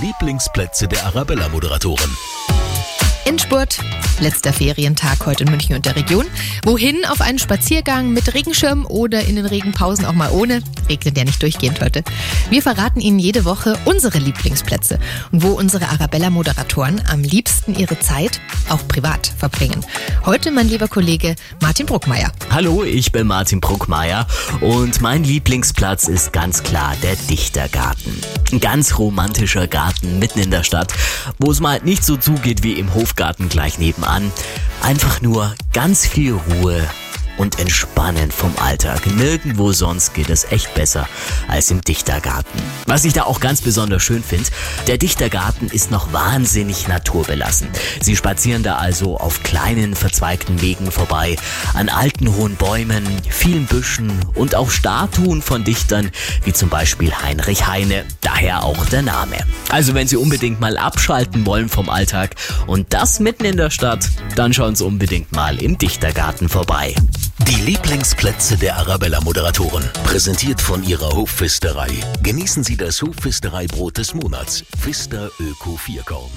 Lieblingsplätze der Arabella-Moderatoren. Endspurt, letzter Ferientag heute in München und der Region. Wohin? Auf einen Spaziergang mit Regenschirm oder in den Regenpausen auch mal ohne? Regnet ja nicht durchgehend heute. Wir verraten Ihnen jede Woche unsere Lieblingsplätze und wo unsere Arabella-Moderatoren am liebsten ihre Zeit auch privat verbringen. Heute mein lieber Kollege Martin Bruckmeier. Hallo, ich bin Martin Bruckmeier und mein Lieblingsplatz ist ganz klar der Dichtergarten. Ein ganz romantischer Garten mitten in der Stadt, wo es mal nicht so zugeht wie im Hofgarten gleich nebenan. Einfach nur ganz viel Ruhe und entspannen vom Alltag. Nirgendwo sonst geht es echt besser als im Dichtergarten. Was ich da auch ganz besonders schön finde, der Dichtergarten ist noch wahnsinnig naturbelassen. Sie spazieren da also auf kleinen verzweigten Wegen vorbei, an alten hohen Bäumen, vielen Büschen und auch Statuen von Dichtern wie zum Beispiel Heinrich Heine, daher auch der Name. Also wenn Sie unbedingt mal abschalten wollen vom Alltag und das mitten in der Stadt, dann schauen Sie unbedingt mal im Dichtergarten vorbei. Die Lieblingsplätze der Arabella-Moderatoren. Präsentiert von ihrer Hofpfisterei. Genießen Sie das Hofpfistereibrot des Monats. Pfister Öko Vierkorn.